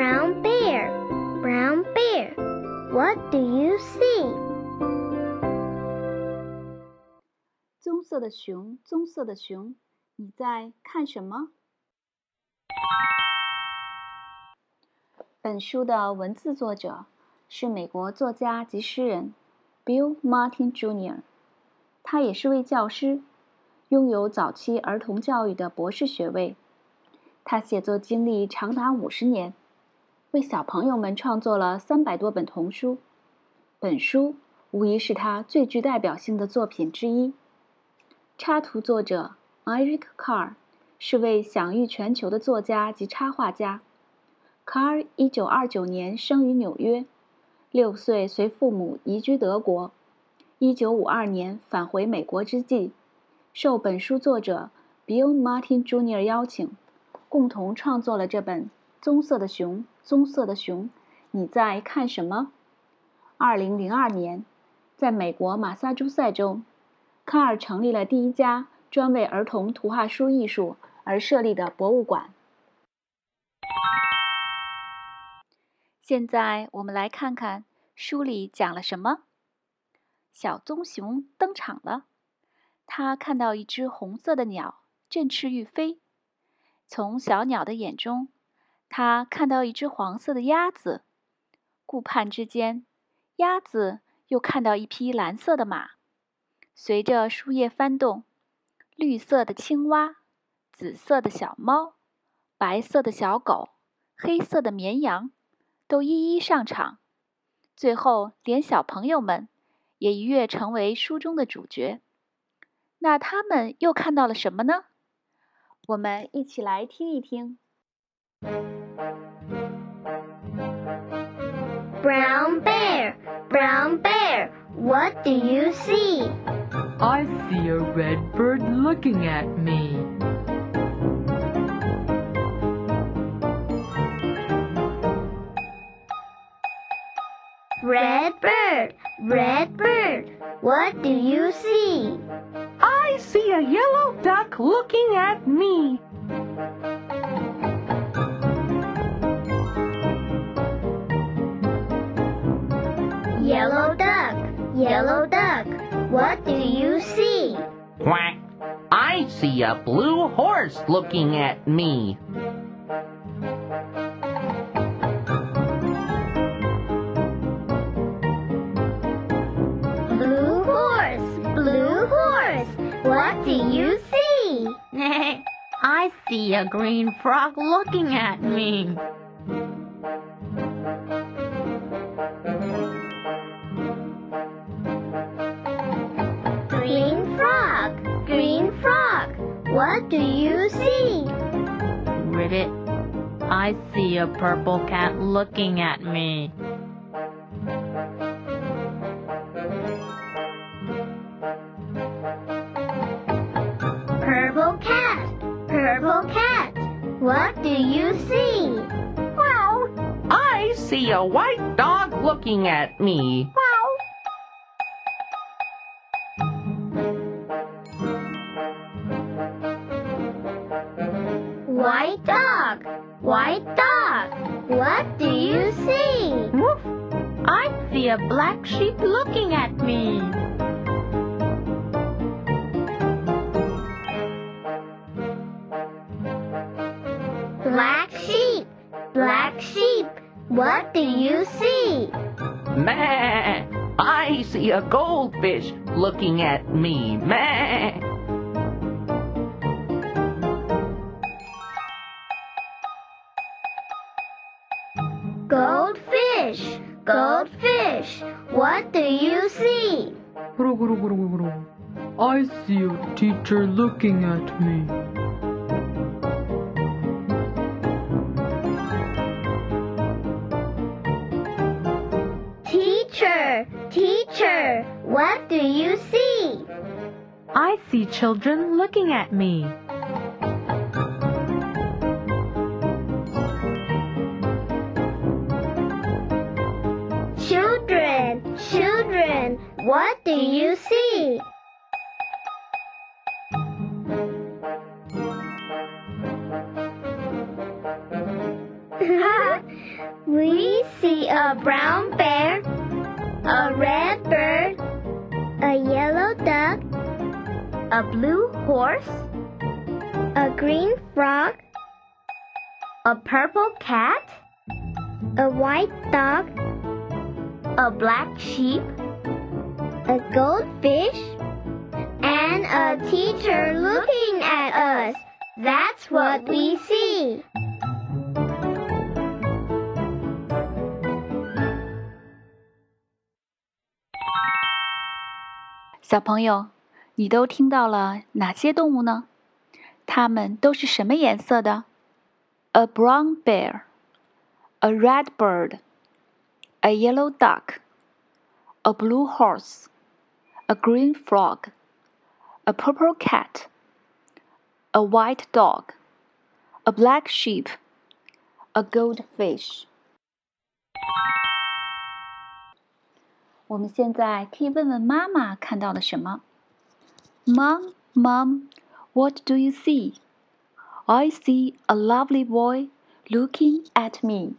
Brown bear, brown bear, what do you see? 棕色的熊，棕色的熊，你在看什么？本书的文字作者是美国作家及诗人 Bill Martin Jr.，他也是位教师，拥有早期儿童教育的博士学位。他写作经历长达五十年，为小朋友们创作了三百多本童书。本书无疑是他最具代表性的作品之一。插图作者 Eric Carr 是位享誉全球的作家及插画家。Carr 一九二九年生于纽约，六岁随父母移居德国，一九五二年返回美国之际，受本书作者 Bill Martin Jr. 邀请。共同创作了这本《棕色的熊》。棕色的熊，你在看什么？二零零二年，在美国马萨诸塞州，卡尔成立了第一家专为儿童图画书艺术而设立的博物馆。现在我们来看看书里讲了什么。小棕熊登场了，他看到一只红色的鸟振翅欲飞。从小鸟的眼中，他看到一只黄色的鸭子。顾盼之间，鸭子又看到一匹蓝色的马。随着树叶翻动，绿色的青蛙、紫色的小猫、白色的小狗、黑色的绵羊，都一一上场。最后，连小朋友们也一跃成为书中的主角。那他们又看到了什么呢？我们一起来听一听。Brown bear, brown bear, what do you see? I see a red bird looking at me. Red bird, red bird, what do you see? I see a yellow duck looking at me. Yellow duck, yellow duck, what do you see? Quack. I see a blue horse looking at me. Blue horse, blue horse, what do you see? I see a green frog looking at me. What do you see? Ribbit, I see a purple cat looking at me. Purple cat, purple cat, what do you see? Well, I see a white dog looking at me. White dog, what do you see? Woof. I see a black sheep looking at me. Black sheep, black sheep, what do you see? Meh. I see a goldfish looking at me. Meh. Goldfish, goldfish, what do you see? I see a teacher looking at me. Teacher, teacher, what do you see? I see children looking at me. What do you see? we see a brown bear, a red bird, a yellow duck, A blue horse, a green frog, a purple cat, a white dog, a black sheep, a goldfish, and a teacher looking at us. That's what we see. 小朋友，你都听到了哪些动物呢？它们都是什么颜色的？A brown bear, a red bird, a yellow duck, a blue horse, a green frog, a purple cat, a white dog, a black sheep, a goldfish. 我们现在可以问问妈妈看到了什么？Mom, Mom, what do you see? I see a lovely boy looking at me.